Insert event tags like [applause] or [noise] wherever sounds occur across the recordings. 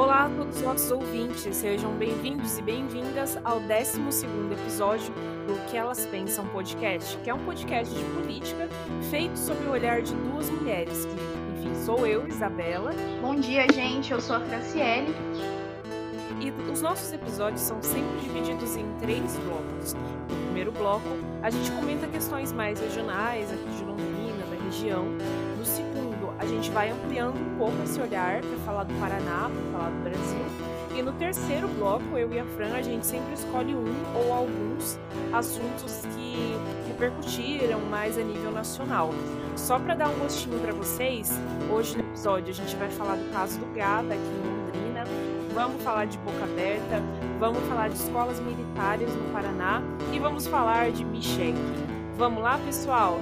Olá a todos os nossos ouvintes, sejam bem-vindos e bem-vindas ao 12 episódio do Que Elas Pensam Podcast, que é um podcast de política feito sob o olhar de duas mulheres, que, enfim, sou eu, Isabela. Bom dia, gente, eu sou a Franciele. E os nossos episódios são sempre divididos em três blocos. No primeiro bloco, a gente comenta questões mais regionais, aqui de Londrina, da região. Gente vai ampliando um pouco esse olhar para falar do Paraná, para falar do Brasil. E no terceiro bloco, eu e a Fran, a gente sempre escolhe um ou alguns assuntos que repercutiram mais a nível nacional. Só para dar um gostinho para vocês, hoje no episódio a gente vai falar do caso do Gada aqui em Londrina, vamos falar de Boca Aberta, vamos falar de escolas militares no Paraná e vamos falar de Michek. Vamos lá, pessoal?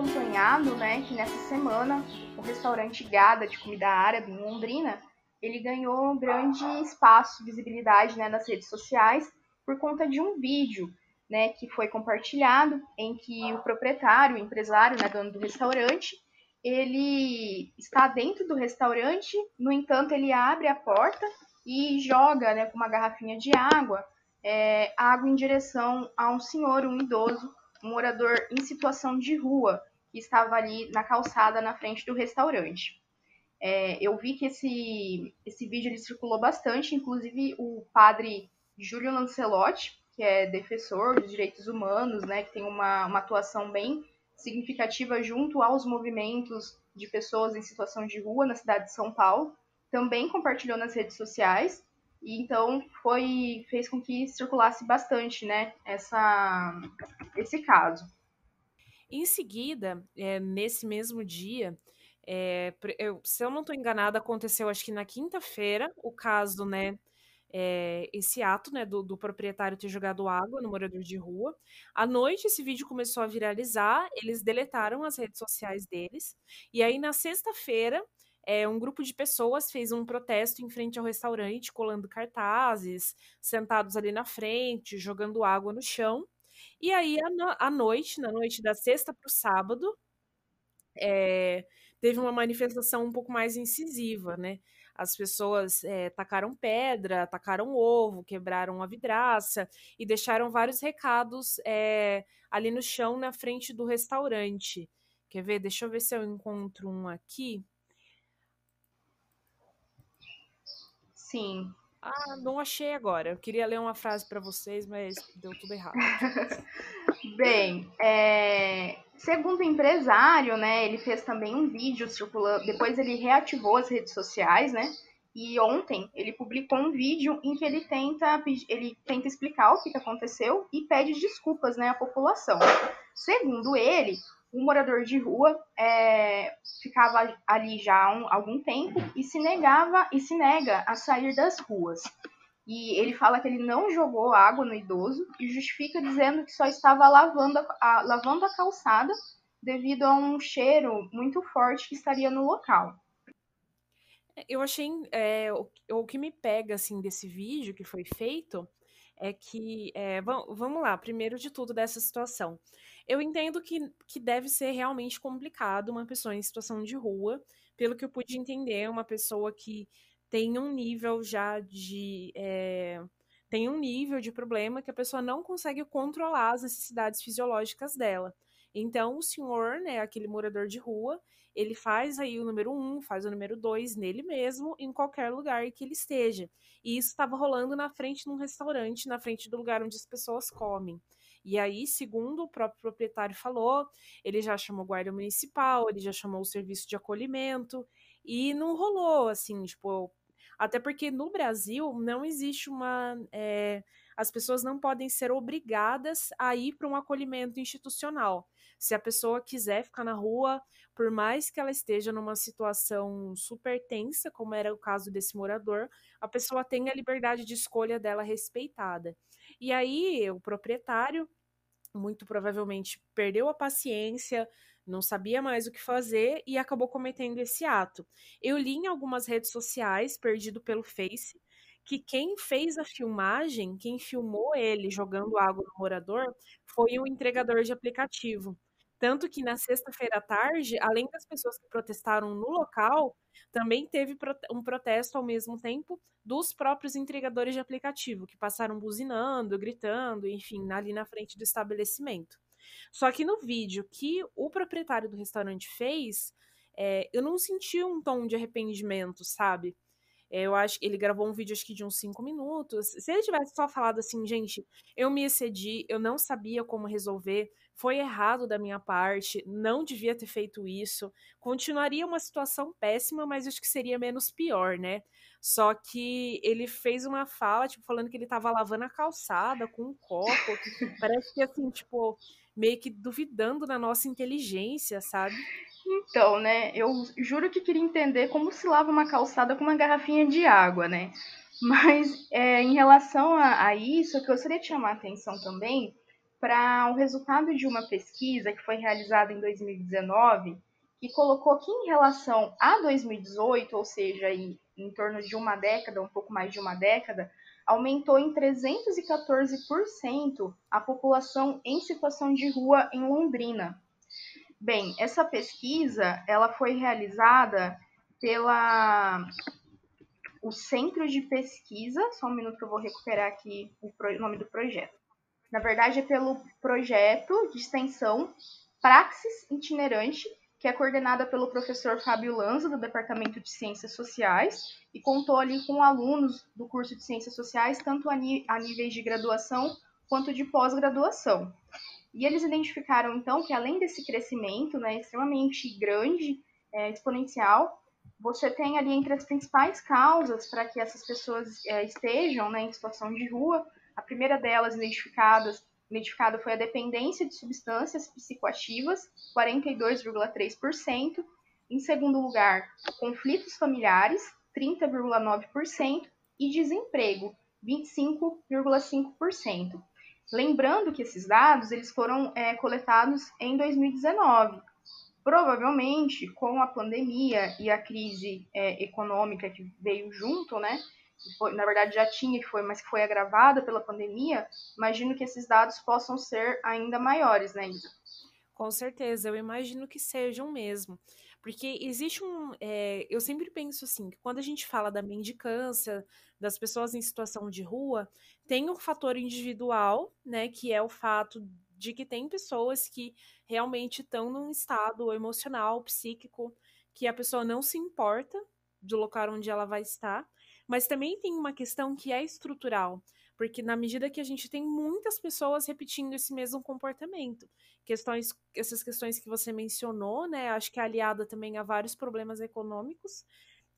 Acompanhado, né, que nessa semana o restaurante Gada de comida árabe em Londrina, ele ganhou um grande espaço, visibilidade, né, nas redes sociais por conta de um vídeo, né, que foi compartilhado em que o proprietário, o empresário, né, dono do restaurante, ele está dentro do restaurante, no entanto, ele abre a porta e joga, né, com uma garrafinha de água, é, água em direção a um senhor, um idoso, um morador em situação de rua que estava ali na calçada na frente do restaurante. É, eu vi que esse, esse vídeo ele circulou bastante, inclusive o padre Júlio Lancelotti, que é defensor dos direitos humanos, né, que tem uma, uma atuação bem significativa junto aos movimentos de pessoas em situação de rua na cidade de São Paulo, também compartilhou nas redes sociais e então foi fez com que circulasse bastante, né, essa esse caso. Em seguida, é, nesse mesmo dia, é, eu, se eu não estou enganada, aconteceu acho que na quinta-feira o caso, né, é, esse ato, né, do, do, proprietário ter jogado água no morador de rua. À noite, esse vídeo começou a viralizar, eles deletaram as redes sociais deles, e aí na sexta-feira é, um grupo de pessoas fez um protesto em frente ao restaurante, colando cartazes, sentados ali na frente, jogando água no chão. E aí, à noite, na noite da sexta para o sábado, é, teve uma manifestação um pouco mais incisiva, né? As pessoas é, tacaram pedra, tacaram ovo, quebraram a vidraça e deixaram vários recados é, ali no chão, na frente do restaurante. Quer ver? Deixa eu ver se eu encontro um aqui. Sim. Ah, não achei agora. Eu queria ler uma frase para vocês, mas deu tudo errado. [laughs] Bem, é... segundo o empresário, né, ele fez também um vídeo circulando. Depois ele reativou as redes sociais, né? E ontem ele publicou um vídeo em que ele tenta, ele tenta explicar o que aconteceu e pede desculpas né, à população. Segundo ele, um morador de rua é, ficava ali já há um, algum tempo e se negava e se nega a sair das ruas. E ele fala que ele não jogou água no idoso e justifica dizendo que só estava lavando a, a, lavando a calçada devido a um cheiro muito forte que estaria no local. Eu achei é, o, o que me pega assim desse vídeo que foi feito é que é, vamos lá, primeiro de tudo dessa situação. Eu entendo que, que deve ser realmente complicado uma pessoa em situação de rua, pelo que eu pude entender, uma pessoa que tem um nível já de. É, tem um nível de problema que a pessoa não consegue controlar as necessidades fisiológicas dela. Então, o senhor, né, aquele morador de rua, ele faz aí o número um, faz o número dois nele mesmo, em qualquer lugar que ele esteja. E isso estava rolando na frente de um restaurante, na frente do lugar onde as pessoas comem. E aí, segundo o próprio proprietário falou, ele já chamou guarda municipal, ele já chamou o serviço de acolhimento e não rolou, assim, tipo, até porque no Brasil não existe uma. É, as pessoas não podem ser obrigadas a ir para um acolhimento institucional. Se a pessoa quiser ficar na rua, por mais que ela esteja numa situação super tensa, como era o caso desse morador, a pessoa tem a liberdade de escolha dela respeitada. E aí, o proprietário, muito provavelmente, perdeu a paciência, não sabia mais o que fazer e acabou cometendo esse ato. Eu li em algumas redes sociais, perdido pelo Face, que quem fez a filmagem, quem filmou ele jogando água no morador, foi o entregador de aplicativo. Tanto que na sexta-feira à tarde, além das pessoas que protestaram no local, também teve um protesto ao mesmo tempo dos próprios entregadores de aplicativo, que passaram buzinando, gritando, enfim, ali na frente do estabelecimento. Só que no vídeo que o proprietário do restaurante fez, é, eu não senti um tom de arrependimento, sabe? É, eu acho que ele gravou um vídeo acho que de uns cinco minutos. Se ele tivesse só falado assim, gente, eu me excedi, eu não sabia como resolver, foi errado da minha parte, não devia ter feito isso. Continuaria uma situação péssima, mas acho que seria menos pior, né? Só que ele fez uma fala, tipo, falando que ele tava lavando a calçada com um copo. Parece que assim, tipo, meio que duvidando da nossa inteligência, sabe? Então, né, eu juro que queria entender como se lava uma calçada com uma garrafinha de água, né? Mas é, em relação a, a isso, eu gostaria de chamar a atenção também para o resultado de uma pesquisa que foi realizada em 2019, que colocou que em relação a 2018, ou seja, aí, em torno de uma década, um pouco mais de uma década, aumentou em 314% a população em situação de rua em Londrina. Bem, essa pesquisa ela foi realizada pela o Centro de Pesquisa, só um minuto que eu vou recuperar aqui o nome do projeto. Na verdade, é pelo projeto de extensão Praxis Itinerante, que é coordenada pelo professor Fábio Lanza, do Departamento de Ciências Sociais, e contou ali com alunos do curso de Ciências Sociais, tanto a, a níveis de graduação quanto de pós-graduação. E eles identificaram, então, que além desse crescimento né, extremamente grande, é, exponencial, você tem ali entre as principais causas para que essas pessoas é, estejam né, em situação de rua, a primeira delas identificadas, identificada foi a dependência de substâncias psicoativas, 42,3%. Em segundo lugar, conflitos familiares, 30,9%. E desemprego, 25,5%. Lembrando que esses dados eles foram é, coletados em 2019. Provavelmente, com a pandemia e a crise é, econômica que veio junto, né? Foi, na verdade já tinha que foi, mas que foi agravada pela pandemia, imagino que esses dados possam ser ainda maiores, né, Isa? Com certeza, eu imagino que sejam mesmo. Porque existe um. É, eu sempre penso assim, que quando a gente fala da mendicância, das pessoas em situação de rua, tem um fator individual, né? Que é o fato de que tem pessoas que realmente estão num estado emocional, psíquico, que a pessoa não se importa do local onde ela vai estar. Mas também tem uma questão que é estrutural porque na medida que a gente tem muitas pessoas repetindo esse mesmo comportamento, questões, essas questões que você mencionou, né, acho que é aliada também a vários problemas econômicos,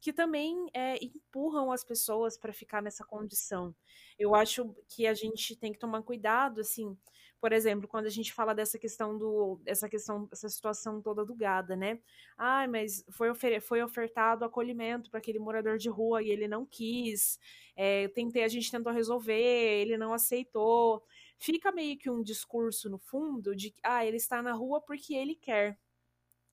que também é, empurram as pessoas para ficar nessa condição. Eu acho que a gente tem que tomar cuidado, assim, por exemplo, quando a gente fala dessa questão do, essa questão, essa situação toda do gada, né? Ah, mas foi, ofer foi ofertado acolhimento para aquele morador de rua e ele não quis. É, tentei, a gente tentou resolver, ele não aceitou. Fica meio que um discurso no fundo de que ah, ele está na rua porque ele quer.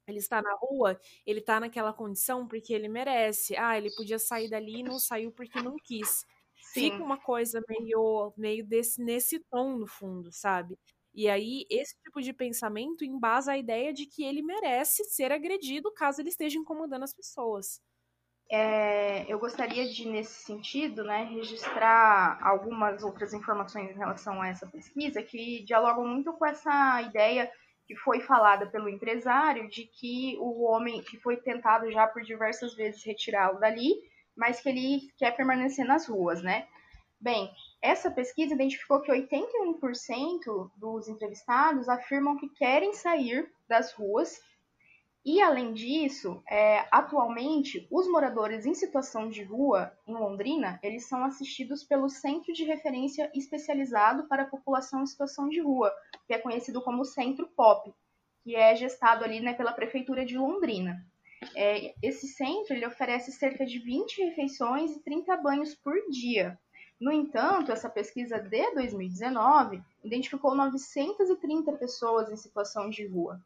Ele está na rua, ele está naquela condição porque ele merece. Ah, ele podia sair dali e não saiu porque não quis. Sim. Fica uma coisa meio, meio desse, nesse tom, no fundo, sabe? E aí, esse tipo de pensamento embasa a ideia de que ele merece ser agredido caso ele esteja incomodando as pessoas. É, eu gostaria de, nesse sentido, né, registrar algumas outras informações em relação a essa pesquisa que dialogam muito com essa ideia que foi falada pelo empresário de que o homem que foi tentado já por diversas vezes retirá-lo dali, mas que ele quer permanecer nas ruas, né? Bem, essa pesquisa identificou que 81% dos entrevistados afirmam que querem sair das ruas e, além disso, é, atualmente, os moradores em situação de rua em Londrina, eles são assistidos pelo Centro de Referência Especializado para a População em Situação de Rua, que é conhecido como Centro POP, que é gestado ali né, pela Prefeitura de Londrina. É, esse centro ele oferece cerca de 20 refeições e 30 banhos por dia. No entanto, essa pesquisa de 2019 identificou 930 pessoas em situação de rua.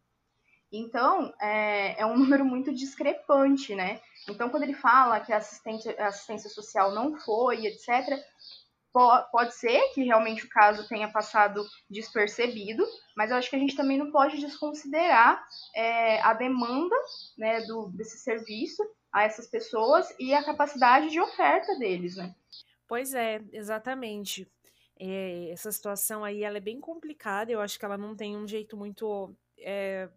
Então, é, é um [laughs] número muito discrepante, né? Então, quando ele fala que a assistência, a assistência social não foi, etc., pode ser que realmente o caso tenha passado despercebido, mas eu acho que a gente também não pode desconsiderar é, a demanda né, do, desse serviço a essas pessoas e a capacidade de oferta deles, né? Pois é, exatamente. É, essa situação aí ela é bem complicada, eu acho que ela não tem um jeito muito. É,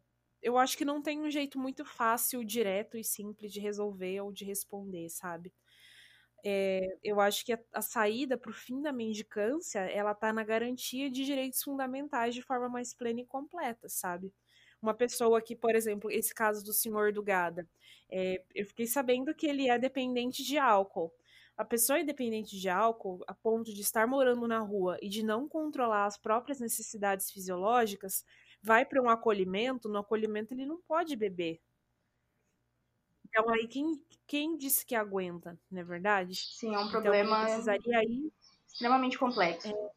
eu acho que não tem um jeito muito fácil, direto e simples de resolver ou de responder, sabe? É, eu acho que a, a saída para o fim da mendicância, ela está na garantia de direitos fundamentais de forma mais plena e completa, sabe? Uma pessoa que, por exemplo, esse caso do senhor do Gada, é, eu fiquei sabendo que ele é dependente de álcool. A pessoa é dependente de álcool, a ponto de estar morando na rua e de não controlar as próprias necessidades fisiológicas, vai para um acolhimento, no acolhimento ele não pode beber, então aí quem, quem disse que aguenta, não é verdade? Sim, é um então, problema então, precisaria aí, extremamente complexo. É,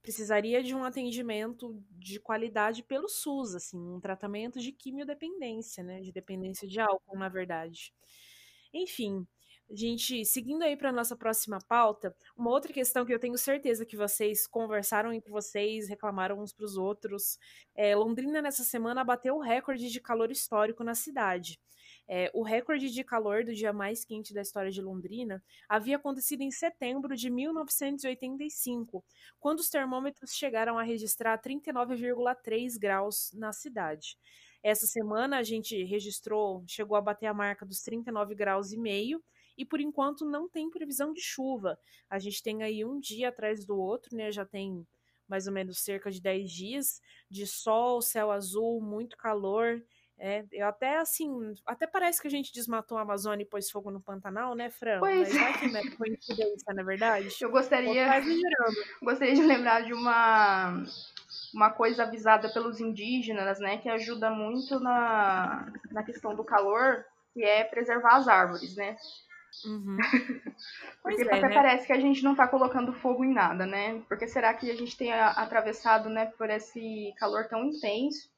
precisaria de um atendimento de qualidade pelo SUS, assim, um tratamento de quimiodependência, né? De dependência de álcool, na verdade. Enfim, gente, seguindo aí para nossa próxima pauta, uma outra questão que eu tenho certeza que vocês conversaram entre vocês, reclamaram uns para os outros, é, Londrina nessa semana bateu o recorde de calor histórico na cidade. É, o recorde de calor do dia mais quente da história de Londrina havia acontecido em setembro de 1985, quando os termômetros chegaram a registrar 39,3 graus na cidade. Essa semana a gente registrou, chegou a bater a marca dos 39 graus e meio, e por enquanto não tem previsão de chuva. A gente tem aí um dia atrás do outro, né? Já tem mais ou menos cerca de 10 dias de sol, céu azul, muito calor. É, eu até assim, até parece que a gente desmatou a Amazônia e pôs fogo no Pantanal, né, Fran? Pois Mas vai que é coincidência, na é verdade? Eu gostaria, [laughs] gostaria de lembrar de uma, uma coisa avisada pelos indígenas, né, que ajuda muito na, na questão do calor, que é preservar as árvores, né? Uhum. [laughs] Porque é, até né? parece que a gente não está colocando fogo em nada, né? Porque será que a gente tem atravessado, né, por esse calor tão intenso?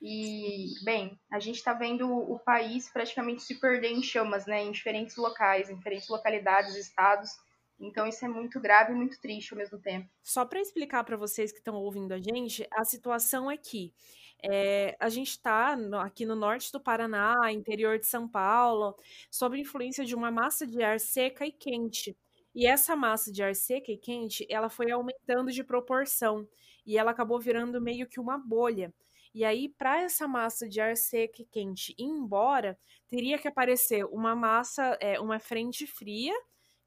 E, bem, a gente está vendo o país praticamente se perder em chamas, né, em diferentes locais, em diferentes localidades, estados. Então isso é muito grave e muito triste ao mesmo tempo. Só para explicar para vocês que estão ouvindo a gente, a situação é que é, a gente está aqui no norte do Paraná, interior de São Paulo, sob influência de uma massa de ar seca e quente. E essa massa de ar seca e quente, ela foi aumentando de proporção e ela acabou virando meio que uma bolha. E aí, para essa massa de ar seco e quente ir embora, teria que aparecer uma massa, é, uma frente fria,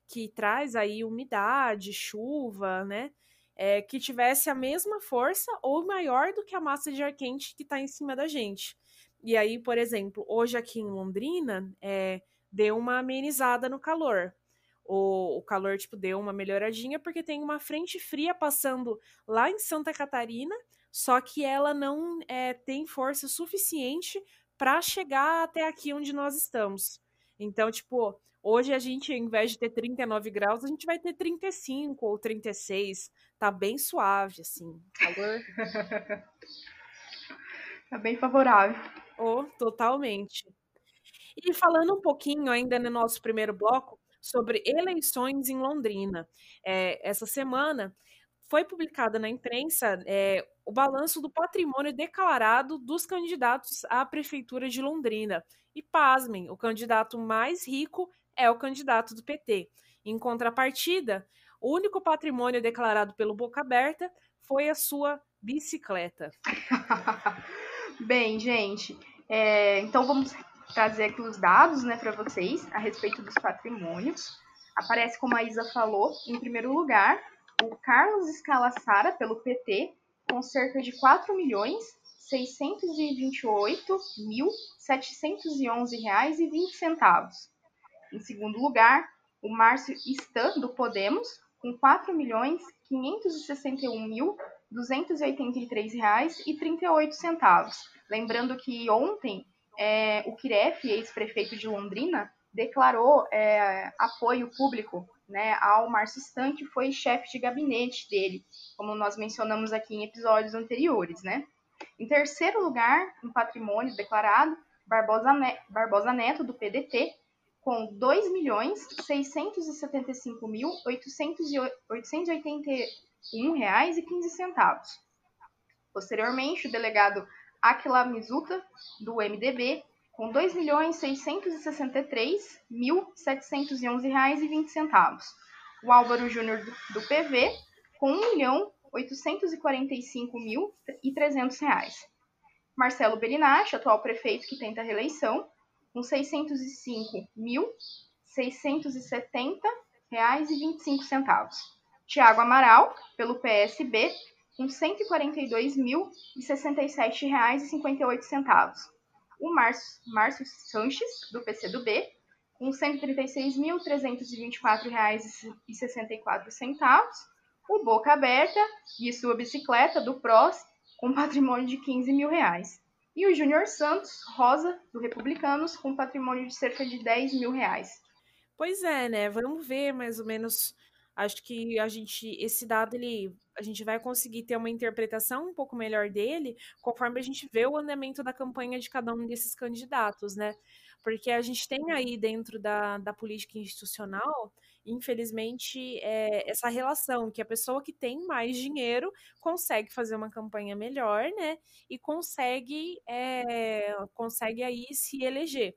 que traz aí umidade, chuva, né? É, que tivesse a mesma força ou maior do que a massa de ar quente que está em cima da gente. E aí, por exemplo, hoje aqui em Londrina, é, deu uma amenizada no calor. O, o calor, tipo, deu uma melhoradinha porque tem uma frente fria passando lá em Santa Catarina, só que ela não é, tem força suficiente para chegar até aqui onde nós estamos. Então, tipo, hoje a gente, ao invés de ter 39 graus, a gente vai ter 35 ou 36. Tá bem suave, assim. Calor. [laughs] tá bem favorável. Oh, totalmente. E falando um pouquinho ainda no nosso primeiro bloco sobre eleições em Londrina. É, essa semana foi publicada na imprensa é, o balanço do patrimônio declarado dos candidatos à Prefeitura de Londrina. E pasmem, o candidato mais rico é o candidato do PT. Em contrapartida, o único patrimônio declarado pelo Boca Aberta foi a sua bicicleta. [laughs] Bem, gente, é, então vamos trazer aqui os dados né, para vocês a respeito dos patrimônios. Aparece, como a Isa falou, em primeiro lugar, o Carlos Escalassara, pelo PT, com cerca de 4 milhões 628.711 reais e 20 centavos. Em segundo lugar, o Márcio Stan, do Podemos, com 4 milhões 561.283 reais e 38 centavos. Lembrando que ontem é, o Kiref, ex-prefeito de Londrina, declarou é, apoio público né, ao Márcio Stan, que foi chefe de gabinete dele, como nós mencionamos aqui em episódios anteriores, né? Em terceiro lugar, em patrimônio declarado, Barbosa, Neto, Barbosa Neto, do PDT, com R$ 2.675.881,15. Posteriormente, o delegado Aquila Mizuta, do MDB, com R$ 2.663.711,20. O Álvaro Júnior, do PV, com R$ 1.845.300. Marcelo Bellinati, atual prefeito que tenta a reeleição, com R$ 605.670,25. Tiago Amaral, pelo PSB, com R$ 142.067,58. O Márcio, Sanches, do PCdoB, com R$ 136.324,64. O Boca Aberta e sua bicicleta do PROS, com patrimônio de 15 mil reais e o Júnior Santos Rosa, do Republicanos, com patrimônio de cerca de 10 mil reais. Pois é, né? Vamos ver mais ou menos. Acho que a gente, esse dado, ele, a gente vai conseguir ter uma interpretação um pouco melhor dele conforme a gente vê o andamento da campanha de cada um desses candidatos, né? Porque a gente tem aí dentro da, da política institucional infelizmente, é essa relação que a pessoa que tem mais dinheiro consegue fazer uma campanha melhor, né? E consegue, é, consegue aí se eleger.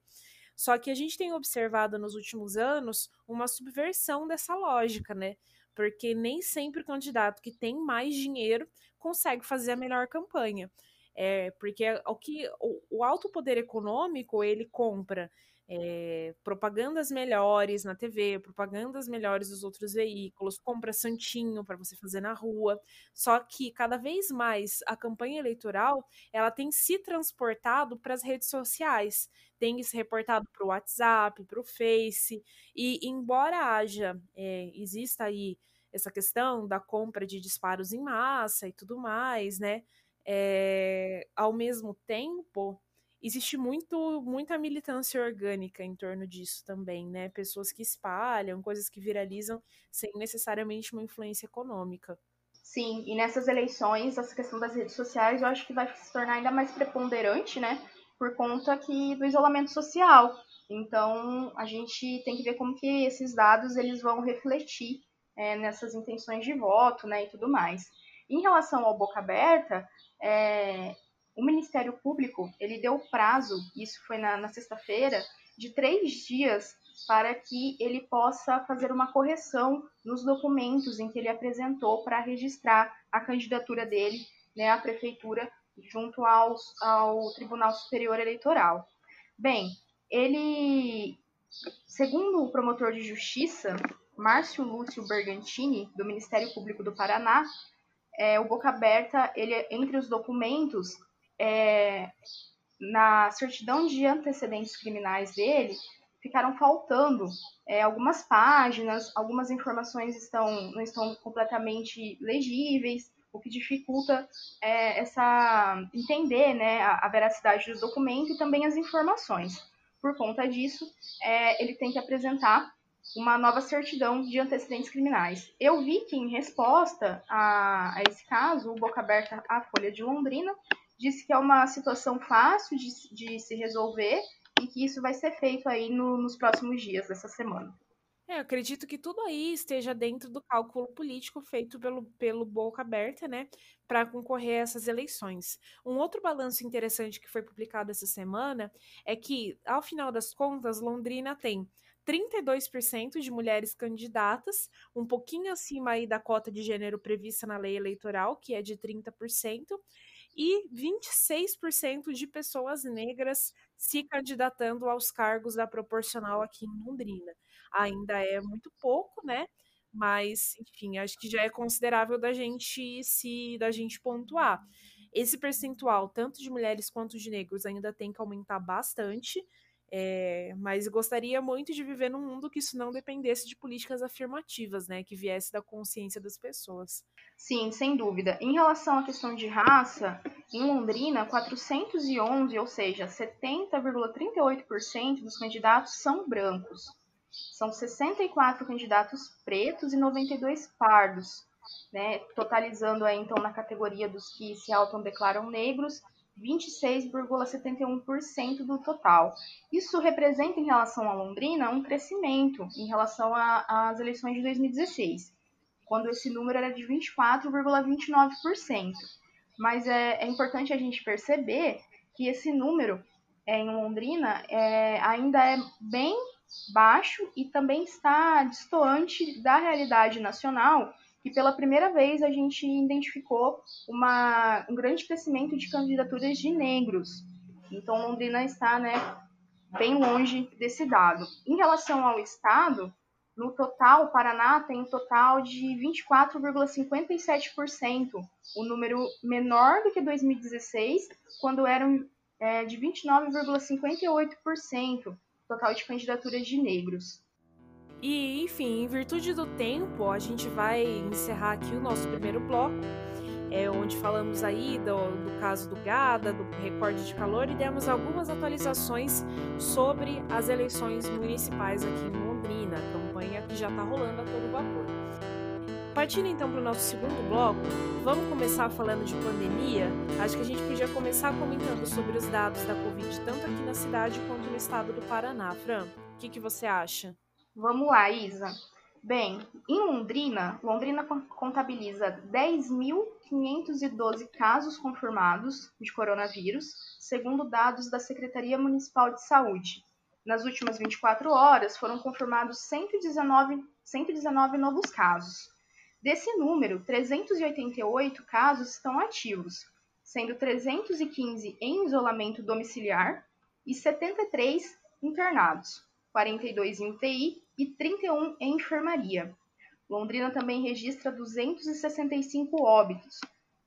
Só que a gente tem observado nos últimos anos uma subversão dessa lógica, né? Porque nem sempre o candidato que tem mais dinheiro consegue fazer a melhor campanha. É, porque o que o, o alto poder econômico ele compra é, propagandas melhores na TV, propagandas melhores dos outros veículos, compra santinho para você fazer na rua. Só que cada vez mais a campanha eleitoral ela tem se transportado para as redes sociais, tem se reportado para o WhatsApp, para o Face. E embora haja, é, exista aí essa questão da compra de disparos em massa e tudo mais, né? É, ao mesmo tempo, existe muito muita militância orgânica em torno disso também, né? Pessoas que espalham, coisas que viralizam sem necessariamente uma influência econômica. Sim, e nessas eleições, essa questão das redes sociais, eu acho que vai se tornar ainda mais preponderante, né? Por conta aqui do isolamento social. Então, a gente tem que ver como que esses dados eles vão refletir é, nessas intenções de voto, né, e tudo mais. Em relação ao boca aberta, é, o Ministério Público ele deu prazo, isso foi na, na sexta-feira, de três dias para que ele possa fazer uma correção nos documentos em que ele apresentou para registrar a candidatura dele né, à prefeitura junto aos, ao Tribunal Superior Eleitoral. Bem, ele, segundo o promotor de justiça, Márcio Lúcio Bergantini, do Ministério Público do Paraná, é, o Boca Aberta, ele, entre os documentos, é, na certidão de antecedentes criminais dele, ficaram faltando é, algumas páginas, algumas informações estão, não estão completamente legíveis, o que dificulta é, essa entender né, a, a, veracidade do documento e também as informações. Por conta disso, é, ele tem que apresentar uma nova certidão de antecedentes criminais. Eu vi que, em resposta a, a esse caso, o Boca Aberta à Folha de Londrina disse que é uma situação fácil de, de se resolver e que isso vai ser feito aí no, nos próximos dias dessa semana. É, eu acredito que tudo aí esteja dentro do cálculo político feito pelo, pelo Boca Aberta, né, para concorrer a essas eleições. Um outro balanço interessante que foi publicado essa semana é que, ao final das contas, Londrina tem 32% de mulheres candidatas, um pouquinho acima aí da cota de gênero prevista na lei eleitoral, que é de 30%, e 26% de pessoas negras se candidatando aos cargos da proporcional aqui em Londrina. Ainda é muito pouco, né? Mas, enfim, acho que já é considerável da gente se da gente pontuar. Esse percentual, tanto de mulheres quanto de negros, ainda tem que aumentar bastante. É, mas gostaria muito de viver num mundo que isso não dependesse de políticas afirmativas, né? Que viesse da consciência das pessoas. Sim, sem dúvida. Em relação à questão de raça, em Londrina, 411, ou seja, 70,38% dos candidatos são brancos. São 64 candidatos pretos e 92 pardos. né, totalizando aí, então na categoria dos que se autodeclaram negros, 26,71% do total. Isso representa, em relação a Londrina, um crescimento em relação às eleições de 2016, quando esse número era de 24,29%. Mas é, é, importante a gente perceber que esse número é, em Londrina é, ainda é bem baixo e também está distoante da realidade nacional, que pela primeira vez a gente identificou uma, um grande crescimento de candidaturas de negros. Então, Londrina está né, bem longe desse dado. Em relação ao Estado, no total, o Paraná tem um total de 24,57%, o um número menor do que 2016, quando eram é, de 29,58% total de candidaturas de negros. E, enfim, em virtude do tempo, a gente vai encerrar aqui o nosso primeiro bloco, é, onde falamos aí do, do caso do GADA, do recorde de calor e demos algumas atualizações sobre as eleições municipais aqui em Londrina, campanha que já está rolando a todo vapor. Partindo então para o nosso segundo bloco, vamos começar falando de pandemia. Acho que a gente podia começar comentando sobre os dados da Covid, tanto aqui na cidade quanto no estado do Paraná. Fran, o que, que você acha? Vamos lá, Isa. Bem, em Londrina, Londrina contabiliza 10.512 casos confirmados de coronavírus, segundo dados da Secretaria Municipal de Saúde. Nas últimas 24 horas, foram confirmados 119, 119 novos casos. Desse número, 388 casos estão ativos, sendo 315 em isolamento domiciliar e 73 internados, 42 em UTI e 31 em enfermaria. Londrina também registra 265 óbitos.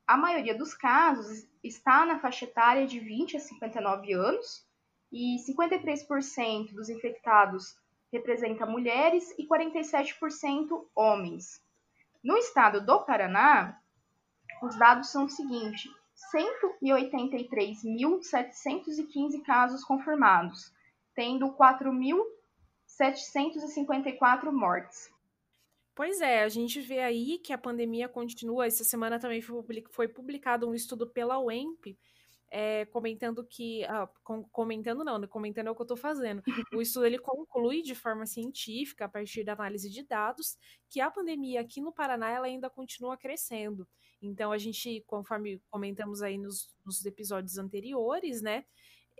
A maioria dos casos está na faixa etária de 20 a 59 anos e 53% dos infectados representa mulheres e 47% homens. No estado do Paraná, os dados são os seguintes: 183.715 casos confirmados, tendo 4.000 754 mortes. Pois é, a gente vê aí que a pandemia continua. Essa semana também foi publicado um estudo pela UEMP, é, comentando que. Ah, com, comentando não, né? comentando é o que eu estou fazendo. [laughs] O estudo ele conclui de forma científica, a partir da análise de dados, que a pandemia aqui no Paraná ela ainda continua crescendo. Então, a gente, conforme comentamos aí nos, nos episódios anteriores, né?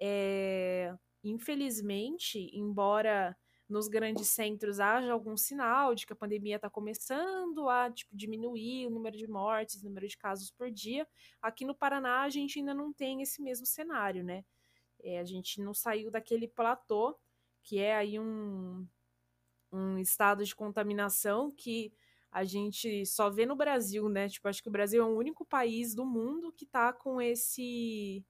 É, infelizmente, embora nos grandes centros haja algum sinal de que a pandemia está começando a tipo, diminuir o número de mortes, o número de casos por dia. Aqui no Paraná a gente ainda não tem esse mesmo cenário, né? É, a gente não saiu daquele platô, que é aí um, um estado de contaminação que a gente só vê no Brasil, né? Tipo, acho que o Brasil é o único país do mundo que está com esse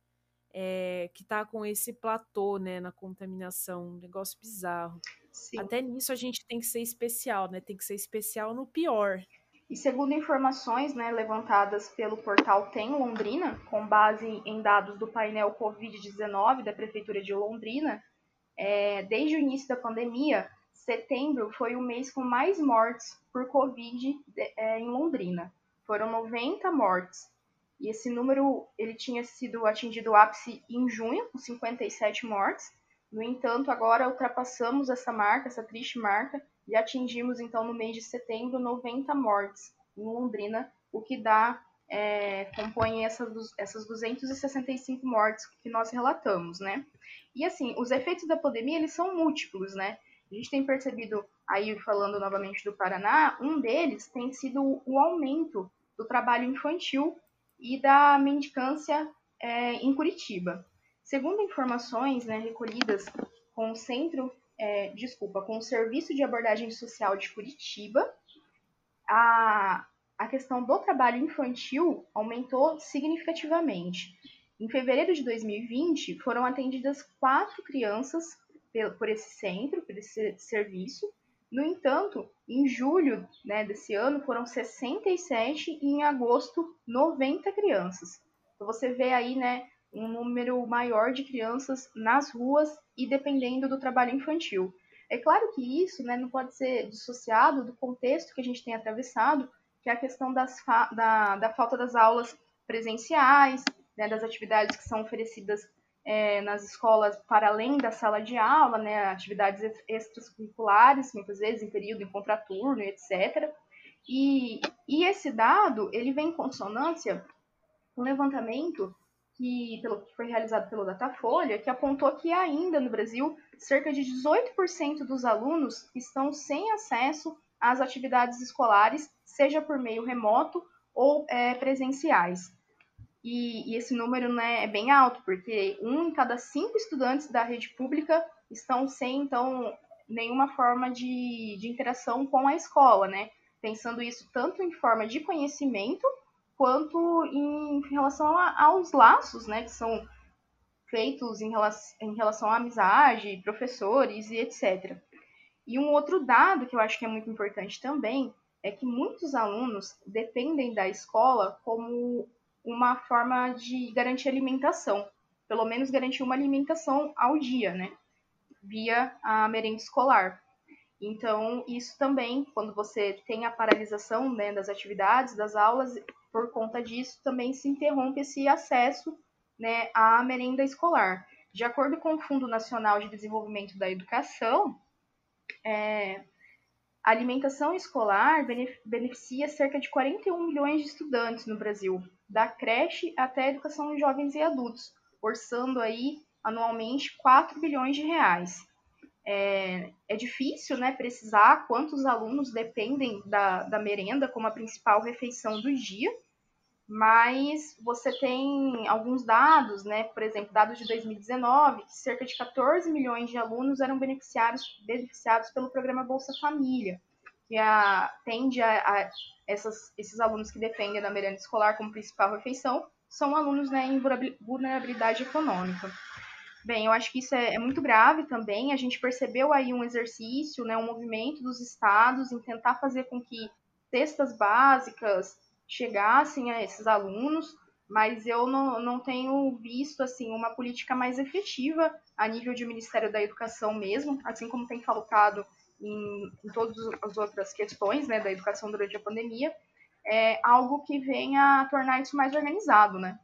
é, que está com esse platô, né, na contaminação, um negócio bizarro. Sim. Até nisso a gente tem que ser especial, né? Tem que ser especial no pior. E segundo informações né, levantadas pelo portal Tem Londrina, com base em dados do painel Covid-19 da Prefeitura de Londrina, é, desde o início da pandemia, setembro foi o mês com mais mortes por Covid é, em Londrina. Foram 90 mortes. E esse número ele tinha sido atingido o ápice em junho, com 57 mortes, no entanto, agora ultrapassamos essa marca, essa triste marca, e atingimos então no mês de setembro 90 mortes em Londrina, o que dá, é, compõe essas, essas 265 mortes que nós relatamos, né? E assim, os efeitos da pandemia, eles são múltiplos, né? A gente tem percebido, aí falando novamente do Paraná, um deles tem sido o aumento do trabalho infantil e da mendicância é, em Curitiba. Segundo informações né, recolhidas com o Centro, é, desculpa, com o Serviço de Abordagem Social de Curitiba, a, a questão do trabalho infantil aumentou significativamente. Em fevereiro de 2020, foram atendidas quatro crianças por esse centro, por esse serviço. No entanto, em julho né, desse ano, foram 67 e em agosto, 90 crianças. Então, você vê aí né, um número maior de crianças nas ruas e dependendo do trabalho infantil. É claro que isso né, não pode ser dissociado do contexto que a gente tem atravessado, que é a questão das da, da falta das aulas presenciais, né, das atividades que são oferecidas é, nas escolas para além da sala de aula, né, atividades extracurriculares, muitas vezes em período, em contraturno, etc. E, e esse dado, ele vem em consonância com um levantamento que, pelo, que foi realizado pelo Datafolha, que apontou que ainda no Brasil, cerca de 18% dos alunos estão sem acesso às atividades escolares, seja por meio remoto ou é, presenciais. E, e, esse número né, é bem alto, porque um em cada cinco estudantes da rede pública estão sem, então, nenhuma forma de, de interação com a escola, né? Pensando isso tanto em forma de conhecimento, quanto em relação a, aos laços, né? Que são feitos em relação, em relação à amizade, professores e etc. E um outro dado que eu acho que é muito importante também é que muitos alunos dependem da escola como uma forma de garantir alimentação, pelo menos garantir uma alimentação ao dia, né? Via a merenda escolar. Então, isso também, quando você tem a paralisação né, das atividades, das aulas, por conta disso, também se interrompe esse acesso né, à merenda escolar. De acordo com o Fundo Nacional de Desenvolvimento da Educação, é, a alimentação escolar beneficia cerca de 41 milhões de estudantes no Brasil, da creche até a educação de jovens e adultos, orçando aí anualmente 4 bilhões de reais. É, é difícil né, precisar quantos alunos dependem da, da merenda como a principal refeição do dia, mas você tem alguns dados, né? Por exemplo, dados de 2019, que cerca de 14 milhões de alunos eram beneficiados, beneficiados pelo programa Bolsa Família, que a, tende a, a essas, esses alunos que dependem da merenda escolar como principal refeição são alunos né, em vulnerabilidade econômica. Bem, eu acho que isso é, é, muito grave também. A gente percebeu aí um exercício, né, um movimento dos estados em tentar fazer com que cestas básicas chegassem a esses alunos, mas eu não, não tenho visto assim uma política mais efetiva a nível de Ministério da Educação mesmo, assim como tem faltado em, em todas as outras questões né, da educação durante a pandemia, é algo que venha a tornar isso mais organizado, né?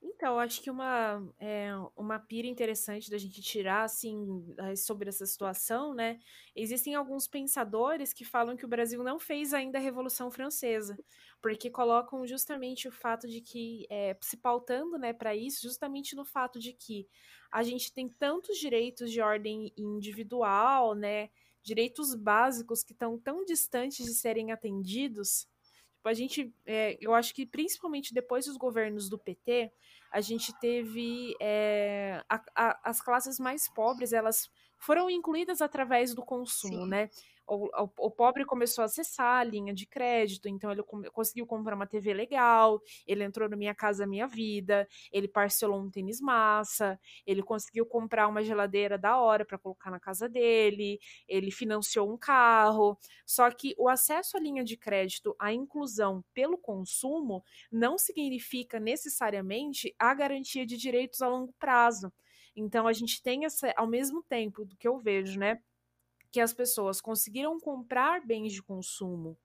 Então, acho que uma, é, uma pira interessante da gente tirar, assim, sobre essa situação, né? Existem alguns pensadores que falam que o Brasil não fez ainda a Revolução Francesa, porque colocam justamente o fato de que, é, se pautando, né, para isso, justamente no fato de que a gente tem tantos direitos de ordem individual, né? Direitos básicos que estão tão distantes de serem atendidos a gente, é, eu acho que principalmente depois dos governos do PT, a gente teve é, a, a, as classes mais pobres, elas foram incluídas através do consumo, Sim. né? O, o, pobre começou a acessar a linha de crédito, então ele conseguiu comprar uma TV legal, ele entrou no Minha Casa Minha Vida, ele parcelou um tênis massa, ele conseguiu comprar uma geladeira da hora para colocar na casa dele, ele financiou um carro. Só que o acesso à linha de crédito, a inclusão pelo consumo, não significa necessariamente a garantia de direitos a longo prazo. Então a gente tem essa, ao mesmo tempo do que eu vejo, né? Que as pessoas conseguiram comprar bens de consumo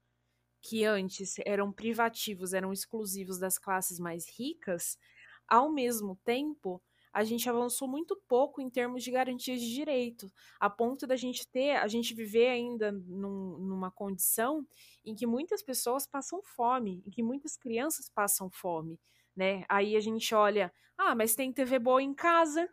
que antes eram privativos, eram exclusivos das classes mais ricas, ao mesmo tempo, a gente avançou muito pouco em termos de garantias de direito, a ponto da gente ter, a gente viver ainda num, numa condição em que muitas pessoas passam fome, em que muitas crianças passam fome, né? Aí a gente olha, ah, mas tem TV boa em casa,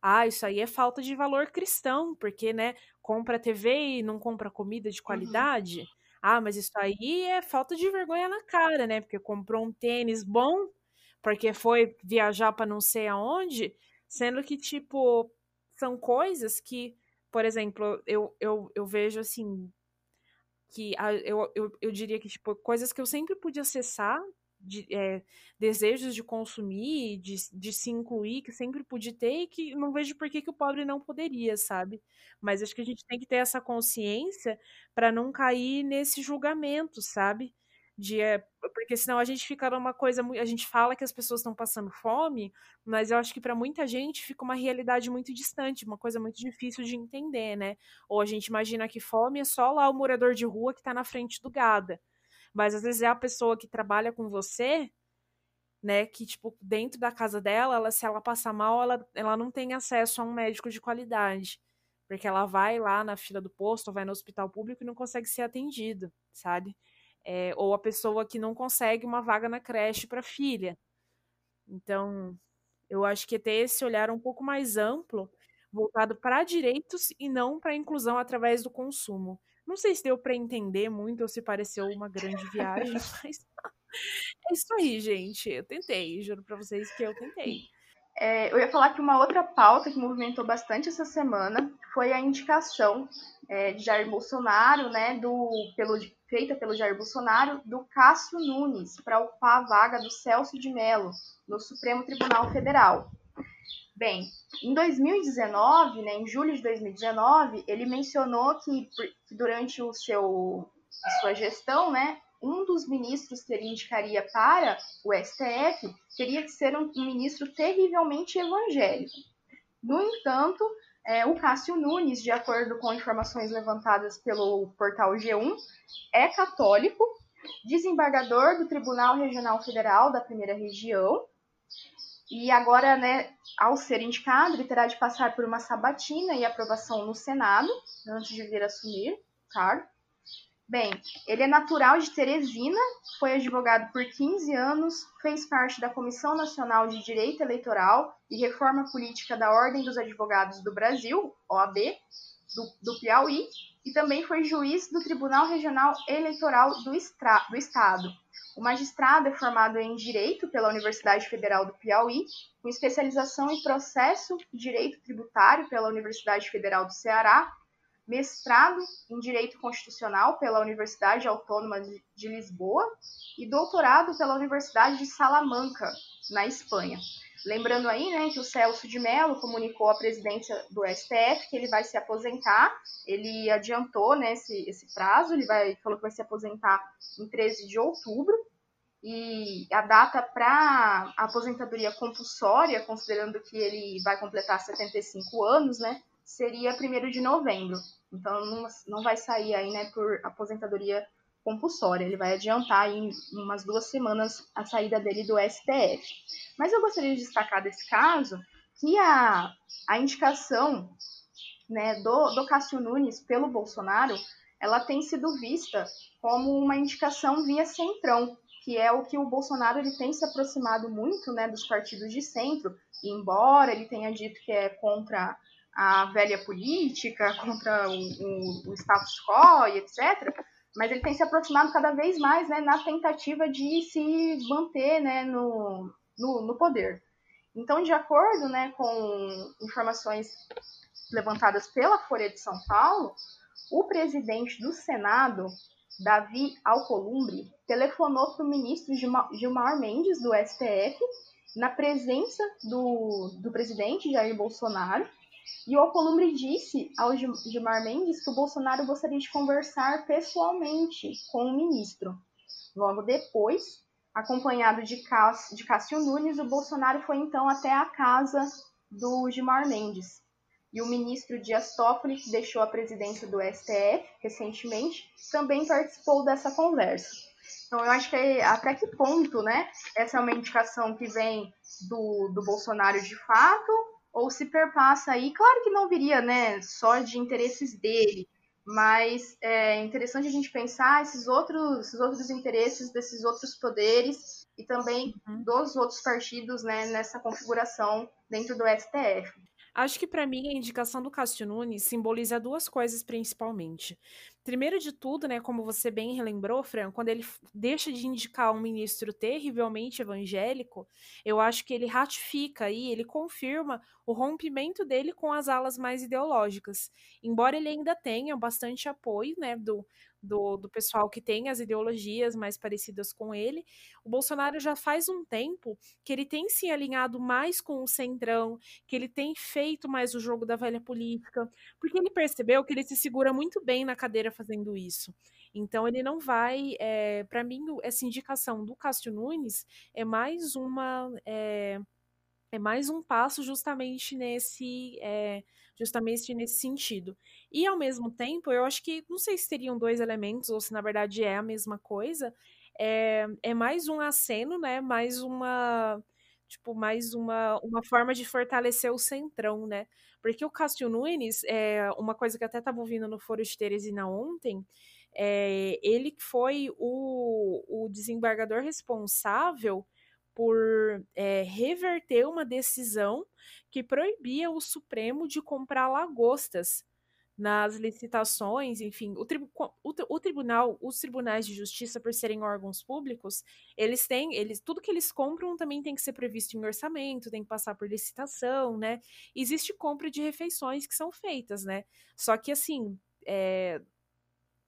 ah, isso aí é falta de valor cristão, porque, né, compra TV e não compra comida de uhum. qualidade. Uhum. Ah, mas isso aí é falta de vergonha na cara, né? Porque comprou um tênis bom, porque foi viajar para não sei aonde, sendo que, tipo, são coisas que, por exemplo, eu, eu, eu vejo assim, que eu, eu, eu diria que, tipo, coisas que eu sempre pude acessar de, é, desejos de consumir, de, de se incluir, que sempre pude ter e que não vejo por que, que o pobre não poderia, sabe? Mas acho que a gente tem que ter essa consciência para não cair nesse julgamento, sabe? De, é, porque senão a gente fica numa coisa a gente fala que as pessoas estão passando fome, mas eu acho que para muita gente fica uma realidade muito distante, uma coisa muito difícil de entender, né? Ou a gente imagina que fome é só lá o morador de rua que está na frente do gado Mas às vezes é a pessoa que trabalha com você, né, que tipo dentro da casa dela, ela, se ela passar mal, ela, ela não tem acesso a um médico de qualidade. Porque ela vai lá na fila do posto, vai no hospital público e não consegue ser atendida, sabe? É, ou a pessoa que não consegue uma vaga na creche para filha. Então, eu acho que é ter esse olhar um pouco mais amplo, voltado para direitos e não para inclusão através do consumo. Não sei se deu para entender muito ou se pareceu uma grande viagem, [laughs] [laughs] mas é isso aí, gente. Eu tentei, juro para vocês que eu tentei. É, eu ia falar que uma outra pauta que movimentou bastante essa semana foi a indicação é, de Jair Bolsonaro, né, do, pelo, feita pelo Jair Bolsonaro, do Cássio Nunes para ocupar a vaga do Celso de Mello no Supremo Tribunal Federal. Bem, em 2019, né, em julho de 2019, ele mencionou que, que durante o seu, a sua gestão, né, um dos ministros que ele indicaria para o STF teria que ser um, um ministro terrivelmente evangélico. No entanto, é, o Cássio Nunes, de acordo com informações levantadas pelo portal G1, é católico, desembargador do Tribunal Regional Federal da Primeira Região, e agora, né, ao ser indicado, ele terá de passar por uma sabatina e aprovação no Senado, antes de vir assumir o cargo. Bem, ele é natural de Teresina, foi advogado por 15 anos, fez parte da Comissão Nacional de Direito Eleitoral e Reforma Política da Ordem dos Advogados do Brasil, OAB, do, do Piauí, e também foi juiz do Tribunal Regional Eleitoral do, Estra, do Estado. O magistrado é formado em Direito pela Universidade Federal do Piauí, com especialização em Processo e Direito Tributário pela Universidade Federal do Ceará mestrado em Direito Constitucional pela Universidade Autônoma de Lisboa e doutorado pela Universidade de Salamanca, na Espanha. Lembrando aí, né, que o Celso de Mello comunicou à presidência do STF que ele vai se aposentar. Ele adiantou, né, esse, esse prazo. Ele vai falou que vai se aposentar em 13 de outubro. E a data para aposentadoria compulsória, considerando que ele vai completar 75 anos, né, seria 1 de novembro. Então não, não vai sair aí, né, por aposentadoria compulsória. Ele vai adiantar em umas duas semanas a saída dele do STF. Mas eu gostaria de destacar desse caso que a, a indicação né, do, do Cássio Nunes pelo Bolsonaro, ela tem sido vista como uma indicação via centrão, que é o que o Bolsonaro ele tem se aproximado muito né, dos partidos de centro, embora ele tenha dito que é contra a velha política, contra o, o, o status quo e etc., mas ele tem se aproximado cada vez mais né, na tentativa de se manter né, no, no, no poder. Então, de acordo né, com informações levantadas pela Folha de São Paulo, o presidente do Senado, Davi Alcolumbre, telefonou para o ministro Gilmar Mendes, do STF, na presença do, do presidente Jair Bolsonaro, e o Alcolumbre disse ao Gilmar Mendes que o Bolsonaro gostaria de conversar pessoalmente com o ministro. Logo depois, acompanhado de, de Cássio Nunes, o Bolsonaro foi então até a casa do Gilmar Mendes. E o ministro Dias Toffoli, que deixou a presidência do STF recentemente, também participou dessa conversa. Então, eu acho que é, até que ponto, né? Essa é uma indicação que vem do, do Bolsonaro de fato, ou se perpassa aí, claro que não viria, né, só de interesses dele, mas é interessante a gente pensar esses outros, esses outros interesses desses outros poderes e também uhum. dos outros partidos, né, nessa configuração dentro do STF. Acho que para mim a indicação do Cássio Nunes simboliza duas coisas principalmente. Primeiro de tudo, né, como você bem relembrou, Fran, quando ele deixa de indicar um ministro terrivelmente evangélico, eu acho que ele ratifica e ele confirma o rompimento dele com as alas mais ideológicas. Embora ele ainda tenha bastante apoio, né, do, do, do pessoal que tem as ideologias mais parecidas com ele. O Bolsonaro já faz um tempo que ele tem se alinhado mais com o centrão, que ele tem feito mais o jogo da velha política, porque ele percebeu que ele se segura muito bem na cadeira fazendo isso. Então ele não vai, é, para mim, essa indicação do Cássio Nunes é mais uma é, é mais um passo justamente nesse é, justamente nesse sentido. E ao mesmo tempo, eu acho que não sei se teriam dois elementos ou se na verdade é a mesma coisa. É, é mais um aceno, né? Mais uma tipo mais uma, uma forma de fortalecer o centrão, né? Porque o Cássio Nunes, é uma coisa que até estava ouvindo no Foro de Teresina ontem, é, ele foi o, o desembargador responsável por é, reverter uma decisão que proibia o Supremo de comprar lagostas nas licitações, enfim, o, o, o, tribunal, os tribunais de justiça, por serem órgãos públicos, eles têm, eles, tudo que eles compram também tem que ser previsto em orçamento, tem que passar por licitação, né? Existe compra de refeições que são feitas, né? Só que assim, é,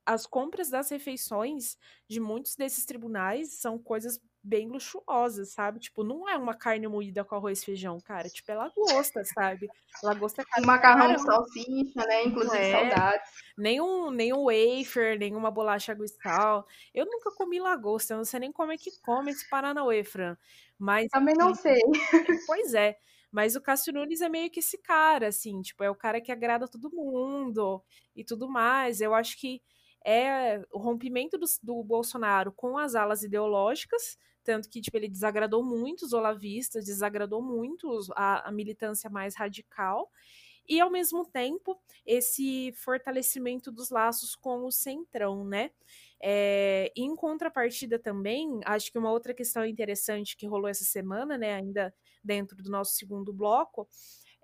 as compras das refeições de muitos desses tribunais são coisas bem luxuosas, sabe? Tipo, não é uma carne moída com arroz e feijão, cara. Tipo, é lagosta, sabe? Lagosta é Um macarrão de salsicha, né? Inclusive, é. saudades. Nenhum, nenhum wafer, nenhuma bolacha água sal. Eu nunca comi lagosta, eu não sei nem como é que come esse Paranauê, Fran. Mas... Também não sei. [laughs] Pois é. Mas o Cássio Nunes é meio que esse cara, assim, tipo, é o cara que agrada todo mundo e tudo mais. Eu acho que é o rompimento do, do Bolsonaro com as alas ideológicas, tanto que tipo, ele desagradou muito os olavistas, desagradou muito a, a militância mais radical, e ao mesmo tempo esse fortalecimento dos laços com o centrão, né? É, em contrapartida também, acho que uma outra questão interessante que rolou essa semana, né, ainda dentro do nosso segundo bloco,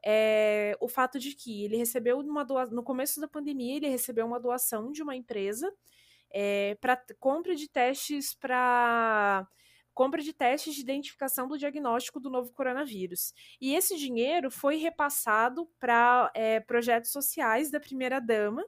é o fato de que ele recebeu uma no começo da pandemia, ele recebeu uma doação de uma empresa é, para compra de testes para compra de testes de identificação do diagnóstico do novo coronavírus. E esse dinheiro foi repassado para é, projetos sociais da primeira-dama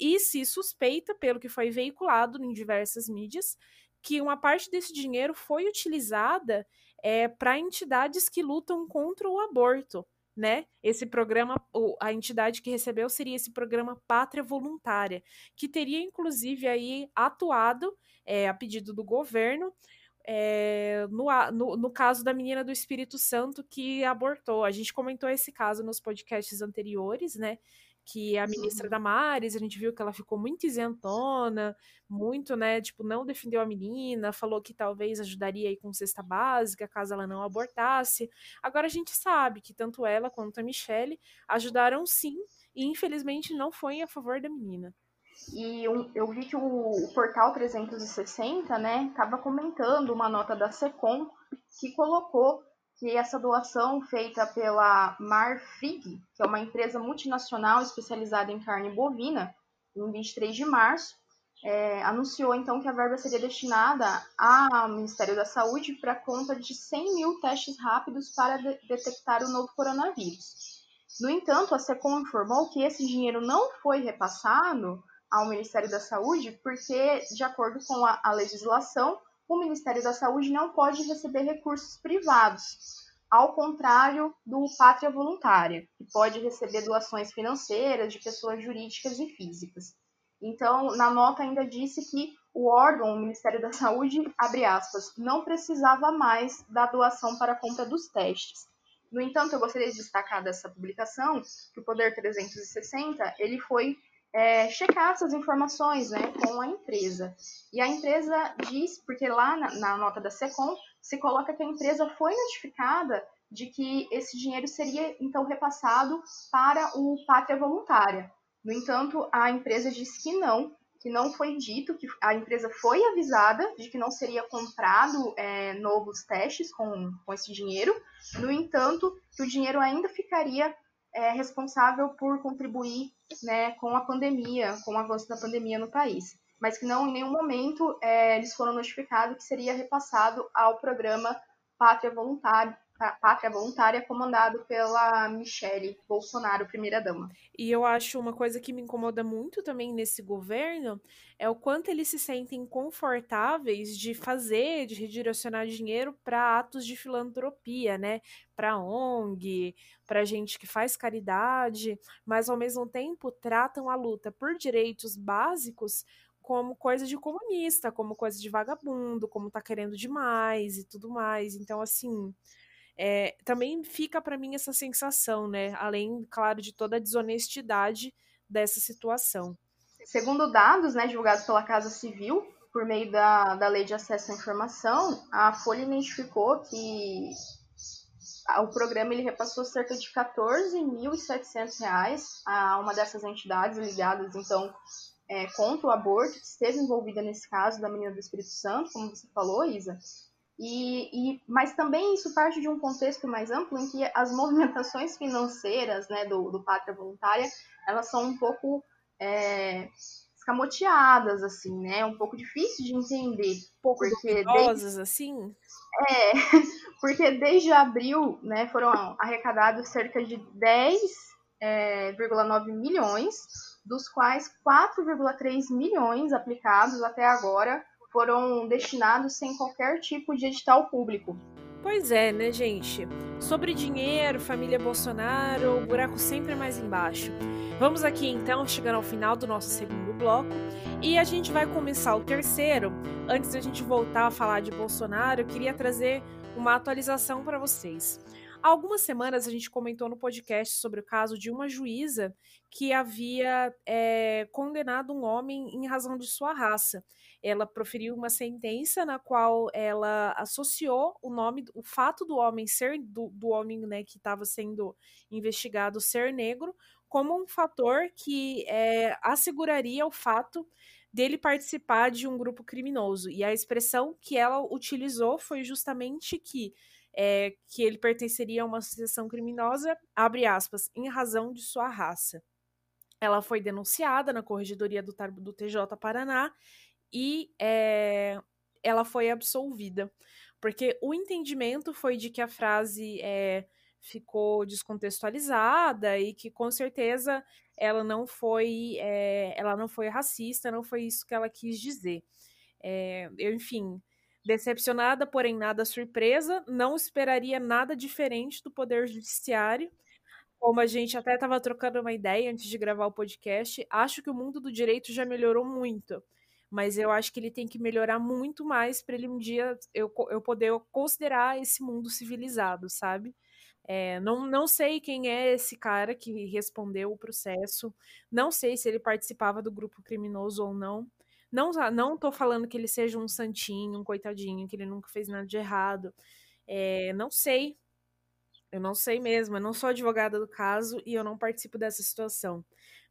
e se suspeita, pelo que foi veiculado em diversas mídias, que uma parte desse dinheiro foi utilizada é, para entidades que lutam contra o aborto né? Esse programa, a entidade que recebeu seria esse programa Pátria Voluntária, que teria inclusive aí atuado é, a pedido do governo é, no, no, no, caso da menina do Espírito Santo que abortou. A gente comentou esse caso nos podcasts anteriores, né? Que a ministra uhum. Damares, a gente viu que ela ficou muito isentona, muito, né, tipo, não defendeu a menina, falou que talvez ajudaria aí com cesta básica, caso ela não abortasse. Agora a gente sabe que tanto ela quanto a Michelle ajudaram sim, e infelizmente não foi a favor da menina. E eu, eu vi que o, o portal 360, né, estava comentando uma nota da Secom que colocou que essa doação feita pela Marfrig, que é uma empresa multinacional especializada em carne bovina, em 23 de março, é, anunciou então que a verba seria destinada ao Ministério da Saúde para conta de 100 mil testes rápidos para de detectar o novo coronavírus. No entanto, a SECOM informou que esse dinheiro não foi repassado ao Ministério da Saúde porque, de acordo com a, a legislação, o Ministério da Saúde não pode receber recursos privados, ao contrário do Pátria Voluntária, que pode receber doações financeiras de pessoas jurídicas e físicas. Então, na nota ainda disse que o órgão, o Ministério da Saúde, abre aspas, não precisava mais da doação para a compra dos testes. No entanto, eu gostaria de destacar dessa publicação que o Poder 360 ele foi é, checar essas informações né, com a empresa. E a empresa diz, porque lá na, na nota da SECOM se coloca que a empresa foi notificada de que esse dinheiro seria então repassado para o Pátria Voluntária. No entanto, a empresa disse que não, que não foi dito, que a empresa foi avisada de que não seria comprado é, novos testes com, com esse dinheiro. No entanto, que o dinheiro ainda ficaria é, responsável por contribuir né, com a pandemia, com o avanço da pandemia no país, mas que não em nenhum momento é, eles foram notificados que seria repassado ao programa Pátria Voluntária, Pátria Voluntária, comandado pela Michele Bolsonaro, primeira-dama. E eu acho uma coisa que me incomoda muito também nesse governo é o quanto eles se sentem confortáveis de fazer, de redirecionar dinheiro para atos de filantropia, né? Para ONG, para gente que faz caridade, mas ao mesmo tempo tratam a luta por direitos básicos como coisa de comunista, como coisa de vagabundo, como tá querendo demais e tudo mais. Então, assim, é, também fica para mim essa sensação, né? Além, claro, de toda a desonestidade dessa situação. Segundo dados né, divulgados pela Casa Civil, por meio da, da Lei de Acesso à Informação, a Folha identificou que o programa ele repassou cerca de R$ 14.700 a uma dessas entidades ligadas, então, é, contra o aborto, que esteve envolvida nesse caso da menina do Espírito Santo, como você falou, Isa. E, e, mas também isso parte de um contexto mais amplo em que as movimentações financeiras né, do, do Pátria Voluntária, elas são um pouco é, escamoteadas, assim, né? Um pouco difícil de entender. Um pouco porque desde... assim? É, [laughs] porque desde abril, né, foram arrecadados cerca de 10,9 é, milhões, dos quais 4,3 milhões aplicados até agora foram destinados sem qualquer tipo de edital público. Pois é, né, gente? Sobre dinheiro, família Bolsonaro, o buraco sempre é mais embaixo. Vamos aqui então, chegando ao final do nosso segundo bloco, e a gente vai começar o terceiro. Antes da gente voltar a falar de Bolsonaro, eu queria trazer uma atualização para vocês. Há algumas semanas a gente comentou no podcast sobre o caso de uma juíza que havia é, condenado um homem em razão de sua raça. Ela proferiu uma sentença na qual ela associou o nome, o fato do homem ser do, do homem né, que estava sendo investigado ser negro como um fator que é, asseguraria o fato dele participar de um grupo criminoso. E a expressão que ela utilizou foi justamente que é, que ele pertenceria a uma associação criminosa, abre aspas, em razão de sua raça. Ela foi denunciada na corregedoria do, do TJ Paraná e é, ela foi absolvida. Porque o entendimento foi de que a frase é, ficou descontextualizada e que com certeza ela não foi é, ela não foi racista, não foi isso que ela quis dizer. É, eu, enfim, decepcionada, porém nada surpresa, não esperaria nada diferente do Poder Judiciário. Como a gente até estava trocando uma ideia antes de gravar o podcast, acho que o mundo do direito já melhorou muito mas eu acho que ele tem que melhorar muito mais para ele um dia eu, eu poder considerar esse mundo civilizado, sabe? É, não, não sei quem é esse cara que respondeu o processo, não sei se ele participava do grupo criminoso ou não. Não, não tô falando que ele seja um santinho, um coitadinho, que ele nunca fez nada de errado. É, não sei. Eu não sei mesmo. Eu não sou advogada do caso e eu não participo dessa situação.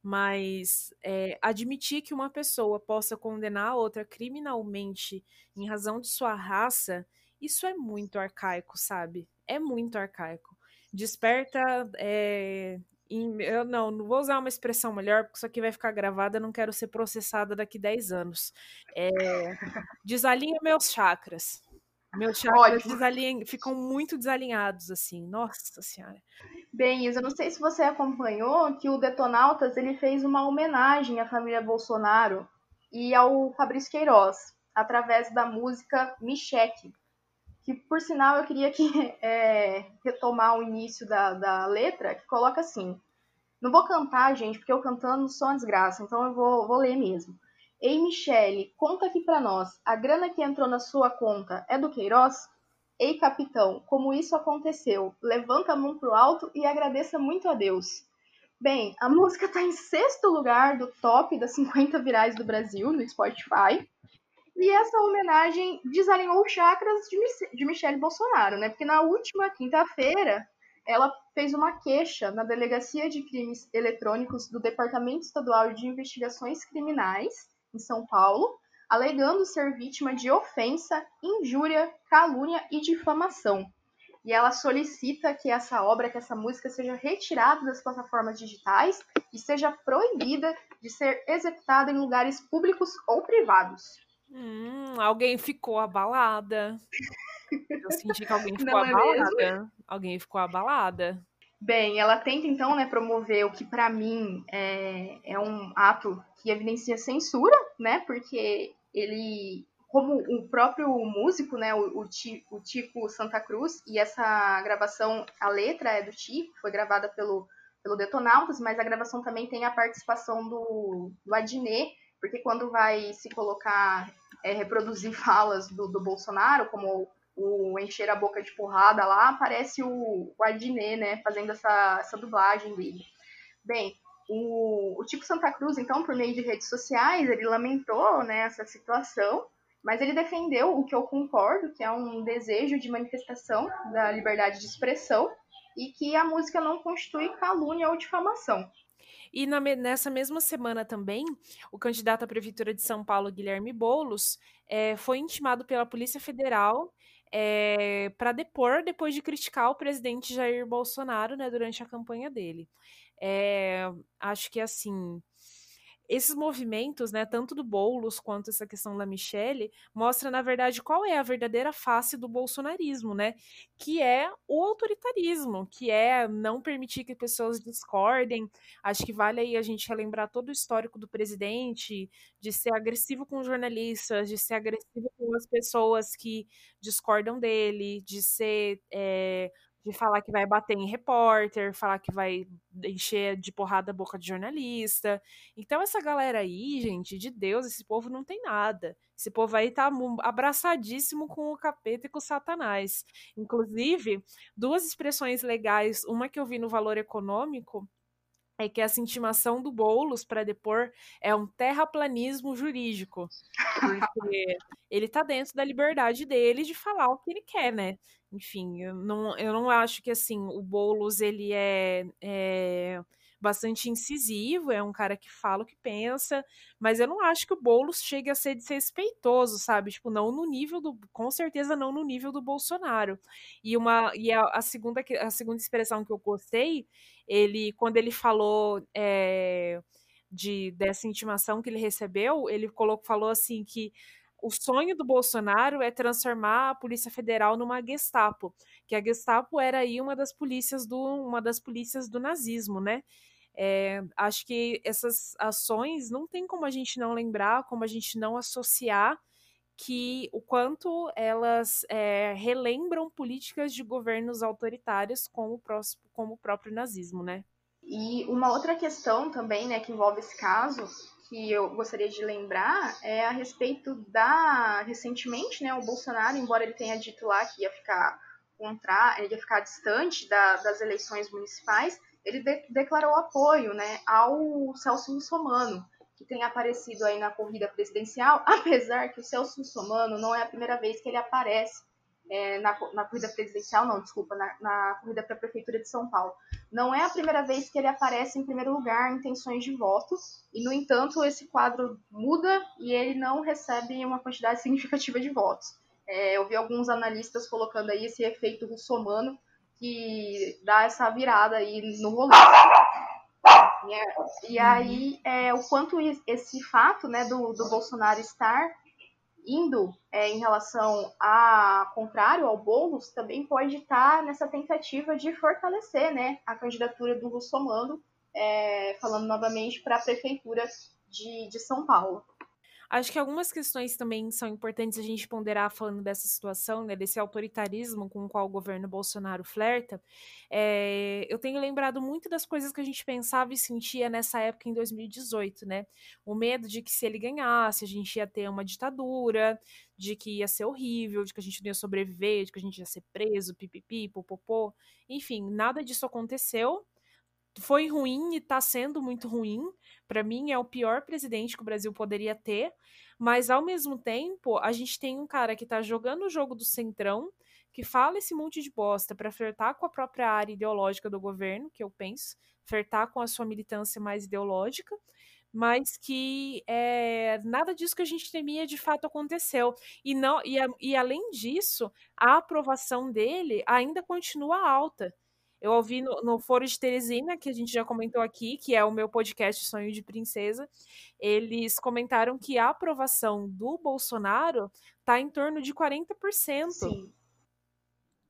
Mas é, admitir que uma pessoa possa condenar a outra criminalmente em razão de sua raça, isso é muito arcaico, sabe? É muito arcaico. Desperta. É, em, eu não, não vou usar uma expressão melhor, porque isso aqui vai ficar gravado, eu não quero ser processada daqui 10 anos. É, desalinha meus chakras. Meus chakras ficam muito desalinhados, assim. Nossa Senhora. Bem, Isa, não sei se você acompanhou que o Detonautas ele fez uma homenagem à família Bolsonaro e ao Fabrício Queiroz, através da música Me Cheque, que por sinal eu queria que, [laughs] é, retomar o início da, da letra, que coloca assim, não vou cantar, gente, porque eu cantando sou uma desgraça, então eu vou, vou ler mesmo. Ei, Michele, conta aqui para nós, a grana que entrou na sua conta é do Queiroz? Ei, capitão, como isso aconteceu? Levanta a mão pro alto e agradeça muito a Deus. Bem, a [laughs] música está em sexto lugar do top das 50 virais do Brasil no Spotify. E essa homenagem desalinhou chakras de, de Michelle Bolsonaro, né? Porque na última quinta-feira ela fez uma queixa na Delegacia de Crimes Eletrônicos do Departamento Estadual de Investigações Criminais, em São Paulo, alegando ser vítima de ofensa, injúria, calúnia e difamação. E ela solicita que essa obra, que essa música seja retirada das plataformas digitais e seja proibida de ser executada em lugares públicos ou privados. Hum, alguém ficou abalada. Eu senti que alguém [laughs] ficou Não é abalada. É alguém ficou abalada. Bem, ela tenta então né, promover o que para mim é, é um ato que evidencia censura, né? Porque ele, como o próprio músico, né, o, o, o Tico Santa Cruz, e essa gravação, a letra é do Tico, foi gravada pelo, pelo Detonautas, mas a gravação também tem a participação do, do Adnet, porque quando vai se colocar, é, reproduzir falas do, do Bolsonaro, como o Encher a Boca de Porrada lá, aparece o, Adnet, né, fazendo essa, essa dublagem dele. Bem, o, o Tipo Santa Cruz, então, por meio de redes sociais, ele lamentou né, essa situação, mas ele defendeu o que eu concordo, que é um desejo de manifestação da liberdade de expressão e que a música não constitui calúnia ou difamação. E na, nessa mesma semana também, o candidato à Prefeitura de São Paulo, Guilherme Boulos, é, foi intimado pela Polícia Federal é, eh, para depor depois de criticar o presidente Jair Bolsonaro né, durante a campanha dele. É, acho que assim esses movimentos, né, tanto do Boulos quanto essa questão da Michelle, mostra na verdade qual é a verdadeira face do bolsonarismo, né? Que é o autoritarismo, que é não permitir que pessoas discordem. Acho que vale aí a gente relembrar todo o histórico do presidente, de ser agressivo com jornalistas, de ser agressivo com as pessoas que discordam dele, de ser é, de falar que vai bater em repórter, falar que vai encher de porrada a boca de jornalista. Então, essa galera aí, gente, de Deus, esse povo não tem nada. Esse povo aí tá abraçadíssimo com o capeta e com o satanás. Inclusive, duas expressões legais, uma que eu vi no valor econômico, é que essa intimação do Boulos para depor é um terraplanismo jurídico. Porque ele está dentro da liberdade dele de falar o que ele quer, né? Enfim, eu não, eu não acho que assim o Boulos ele é, é bastante incisivo, é um cara que fala o que pensa, mas eu não acho que o Boulos chegue a ser desrespeitoso, sabe? Tipo, não no nível do, com certeza não no nível do Bolsonaro. E uma e a, a segunda a segunda expressão que eu gostei, ele quando ele falou é, de dessa intimação que ele recebeu, ele colocou, falou assim que o sonho do Bolsonaro é transformar a Polícia Federal numa Gestapo, que a Gestapo era aí uma das polícias do uma das polícias do nazismo, né? É, acho que essas ações não tem como a gente não lembrar, como a gente não associar que o quanto elas é, relembram políticas de governos autoritários como o, próximo, como o próprio nazismo, né? E uma outra questão também, né, que envolve esse caso, que eu gostaria de lembrar é a respeito da recentemente, né, o Bolsonaro, embora ele tenha dito lá que ia ficar contra, ele ia ficar distante da, das eleições municipais, ele de, declarou apoio, né, ao Celso Russomano, que tem aparecido aí na corrida presidencial, [laughs] apesar que o Celso Russomano não é a primeira vez que ele aparece é, na, na, corrida presidencial, não, desculpa, na, na corrida para a Prefeitura de São Paulo. Não é a primeira vez que ele aparece em primeiro lugar em intenções de voto, e, no entanto, esse quadro muda e ele não recebe uma quantidade [laughs] significativa de votos. É, eu vi alguns analistas colocando aí esse efeito russomano que dá essa virada aí no rolê. E, aí, é, o quanto esse fato né, do, do Bolsonaro estar indo é, em relação a contrário ao Boulos, também pode estar nessa tentativa de fortalecer né, a candidatura do Russomano, é, falando novamente para a prefeitura de, de São Paulo. Acho que algumas questões também são importantes a gente ponderar falando dessa situação, né, desse autoritarismo com o qual o governo Bolsonaro flerta. É, eu tenho lembrado muito das coisas que a gente pensava e sentia nessa época em 2018, né? O medo de que se ele ganhasse, a gente ia ter uma ditadura, de que ia ser horrível, de que a gente não ia sobreviver, de que a gente ia ser preso, pipipi, popopô. Enfim, nada disso aconteceu foi ruim e está sendo muito ruim. Para mim, é o pior presidente que o Brasil poderia ter. Mas, ao mesmo tempo, a gente tem um cara que está jogando o jogo do centrão, que fala esse monte de bosta para flertar com a própria área ideológica do governo, que eu penso, flertar com a sua militância mais ideológica, mas que é, nada disso que a gente temia de fato aconteceu. E, não, e, e além disso, a aprovação dele ainda continua alta. Eu ouvi no, no, Foro de Teresina, que a gente já comentou aqui, que é o meu podcast Sonho de Princesa, eles comentaram que a aprovação do Bolsonaro está em torno de 40%. Sim.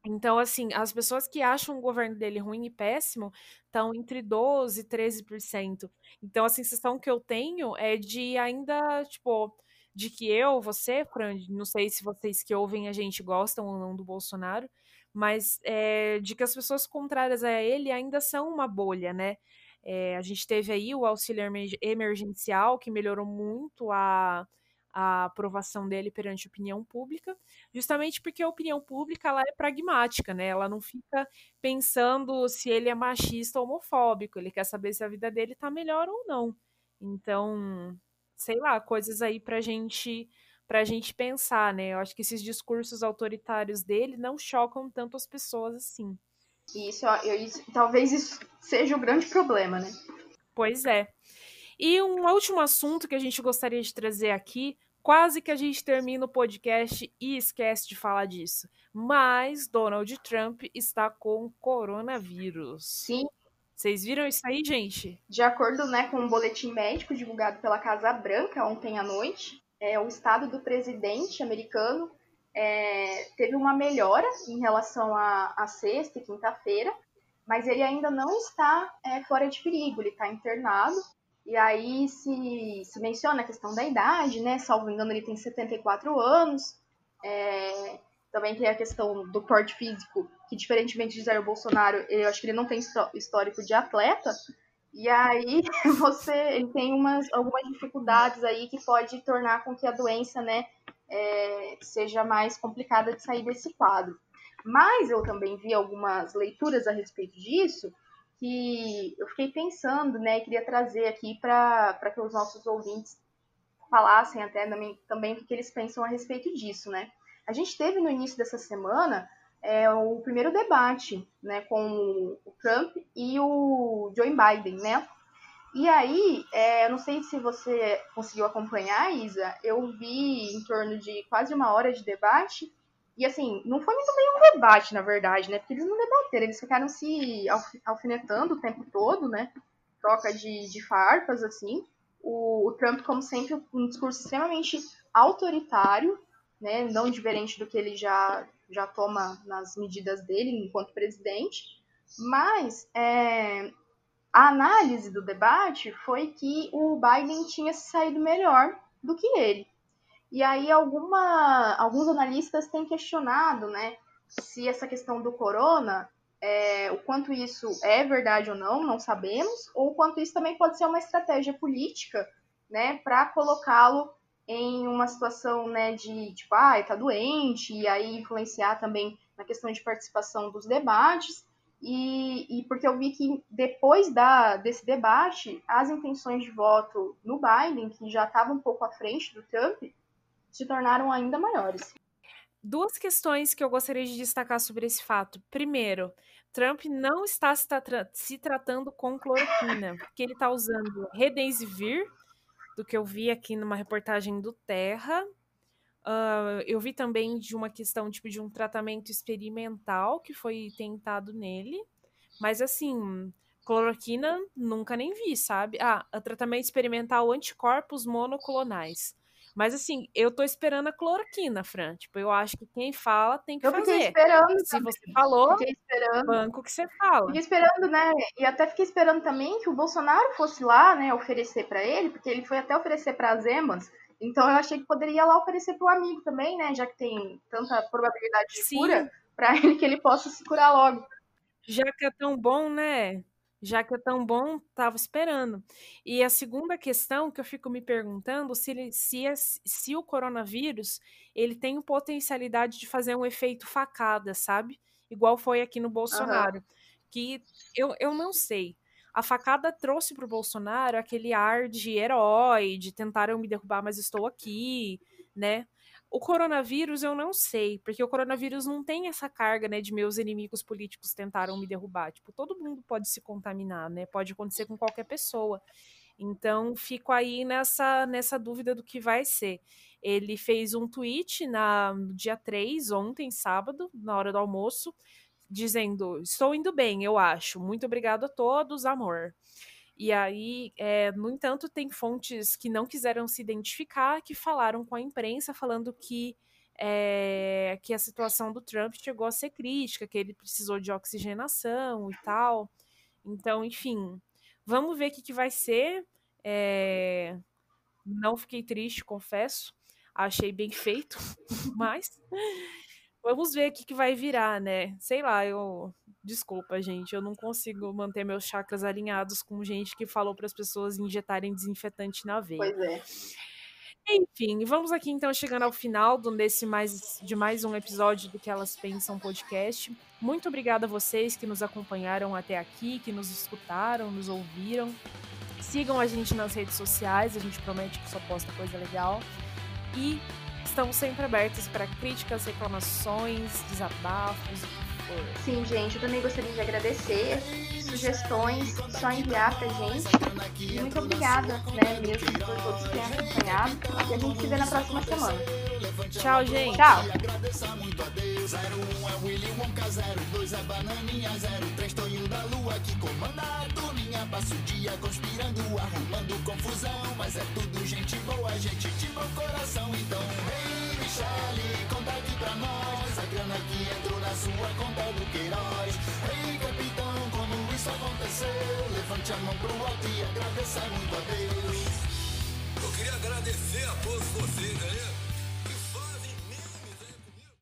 Então, assim, as pessoas que acham o governo dele ruim e péssimo estão entre 12% e 13%. Então, a sensação que eu tenho é de ainda, tipo, de que eu, você, Fran, não sei se vocês que ouvem a gente gostam ou não do Bolsonaro, mas é, de que as pessoas contrárias a ele ainda são uma bolha, né? É, a gente teve aí o auxílio emergencial, que melhorou muito a, a aprovação dele perante a opinião pública, justamente porque a opinião pública ela é pragmática, né? Ela não fica pensando se ele é machista ou homofóbico, ele quer saber se a vida dele tá melhor ou não. Então, sei lá, coisas aí pra gente pra gente pensar, né? Eu acho que esses discursos autoritários dele não chocam tanto as pessoas assim. Isso, eu, talvez isso seja o grande problema, né? Pois é. E um último assunto que a gente gostaria de trazer aqui, quase que a gente termina o podcast e esquece de falar disso. Mas Donald Trump está com coronavírus. Sim. Vocês viram isso aí, gente? De acordo né, com um boletim médico divulgado pela Casa Branca ontem à noite, é, o estado do presidente americano é, teve uma melhora em relação a, a sexta e quinta-feira, mas ele ainda não está é, fora de perigo, ele está internado e aí se, se menciona a questão da idade, né? Salvo engano, ele tem 74 anos. É, também tem a questão do porte físico, que diferentemente de Jair Bolsonaro, eu acho que ele não tem histórico de atleta. E aí [laughs] você ele tem umas, algumas dificuldades aí que pode tornar com que a doença, né, é, seja mais complicada de sair desse quadro. Mas eu também vi algumas leituras a respeito disso, que eu fiquei pensando, né, queria trazer aqui para que os nossos ouvintes falassem até também, também o que eles pensam a respeito disso, né. A gente teve no início dessa semana é, o primeiro debate, né, com o Trump e o Joe Biden, né, e aí, é, não sei se você conseguiu acompanhar, Isa, eu vi em torno de quase uma hora de debate e assim, não foi muito bem um debate, na verdade, né? Porque eles não debateram, eles ficaram se alfinetando o tempo todo, né? Troca de, de farpas, assim. O, o Trump, como sempre, um discurso extremamente autoritário, né? Não diferente do que ele já, já toma nas medidas dele enquanto presidente. Mas é, a análise do debate foi que o Biden tinha saído melhor do que ele. E aí alguma, alguns analistas têm questionado, né, se essa questão do corona, é, o quanto isso é verdade ou não, não sabemos, ou o quanto isso também pode ser uma estratégia política, né, para colocá-lo em uma situação, né, de tipo, ah, tá doente, e aí influenciar também na questão de participação dos debates. E, e, porque eu vi que depois da, desse debate, as intenções de voto no Biden, que já estava um pouco à frente do Trump, se tornaram ainda maiores. Duas questões que eu gostaria de destacar sobre esse fato. Primeiro, Trump não está se, tra se tratando com cloroquina, porque ele está usando Redensivir, do que eu vi aqui numa reportagem do Terra. Uh, eu vi também de uma questão tipo de um tratamento experimental que foi tentado nele, mas assim, cloroquina nunca nem vi, sabe? Ah, tratamento experimental anticorpos monoclonais. Mas assim, eu tô esperando a cloroquina, Fran. Tipo, eu acho que quem fala tem que eu fazer. Eu fiquei esperando. Se também. você falou, fiquei esperando. banco que você fala. Fiquei esperando, né? E até fiquei esperando também que o Bolsonaro fosse lá, né, oferecer para ele, porque ele foi até oferecer para as Emas. Então eu achei que poderia lá oferecer para o amigo também, né? Já que tem tanta probabilidade de Sim. cura, para [laughs] ele que ele possa se curar logo. Já que é tão bom, né? Já que é tão bom, estava esperando. E a segunda questão que eu fico me perguntando se, ele, se, é, se o coronavírus ele tem potencialidade de fazer um efeito facada, sabe? Igual foi aqui no Bolsonaro. Uhum. Que eu, eu não sei. A facada trouxe para o Bolsonaro aquele ar de herói, de tentaram me derrubar, mas estou aqui, né? O coronavírus eu não sei, porque o coronavírus não tem essa carga, né, de meus inimigos políticos tentaram me derrubar. Tipo, todo mundo pode se contaminar, né? Pode acontecer com qualquer pessoa. Então, fico aí nessa nessa dúvida do que vai ser. Ele fez um tweet na, no dia 3, ontem, sábado, na hora do almoço, dizendo: Estou indo bem, eu acho. Muito obrigado a todos, amor. E aí, é, no entanto, tem fontes que não quiseram se identificar, que falaram com a imprensa, falando que, é, que a situação do Trump chegou a ser crítica, que ele precisou de oxigenação e tal. Então, enfim, vamos ver o que, que vai ser. É, não fiquei triste, confesso. Achei bem feito, [laughs] mas vamos ver o que, que vai virar, né? Sei lá, eu Desculpa, gente, eu não consigo manter meus chakras alinhados com gente que falou para as pessoas injetarem desinfetante na veia. Pois é. Enfim, vamos aqui então chegando ao final desse mais, de mais um episódio do que elas pensam podcast. Muito obrigada a vocês que nos acompanharam até aqui, que nos escutaram, nos ouviram. Sigam a gente nas redes sociais, a gente promete que só posta coisa legal. E estamos sempre abertos para críticas, reclamações, desabafos, Sim, gente, eu também gostaria de agradecer. Sugestões, só enviar pra gente. E muito obrigada, né, mesmo por todos que têm acompanhado. E a gente se vê na próxima semana. Tchau, gente. Tchau. Passa o dia conspirando, arrumando confusão. Mas é tudo gente boa, gente de bom coração. Então, ei, Michele, conta aqui pra nós. A grana que entrou sua conta do Queiroz. Ei, capitão, como isso aconteceu? Levante a mão pro alto e agradeça muito a Deus. Eu queria agradecer a todos vocês aí.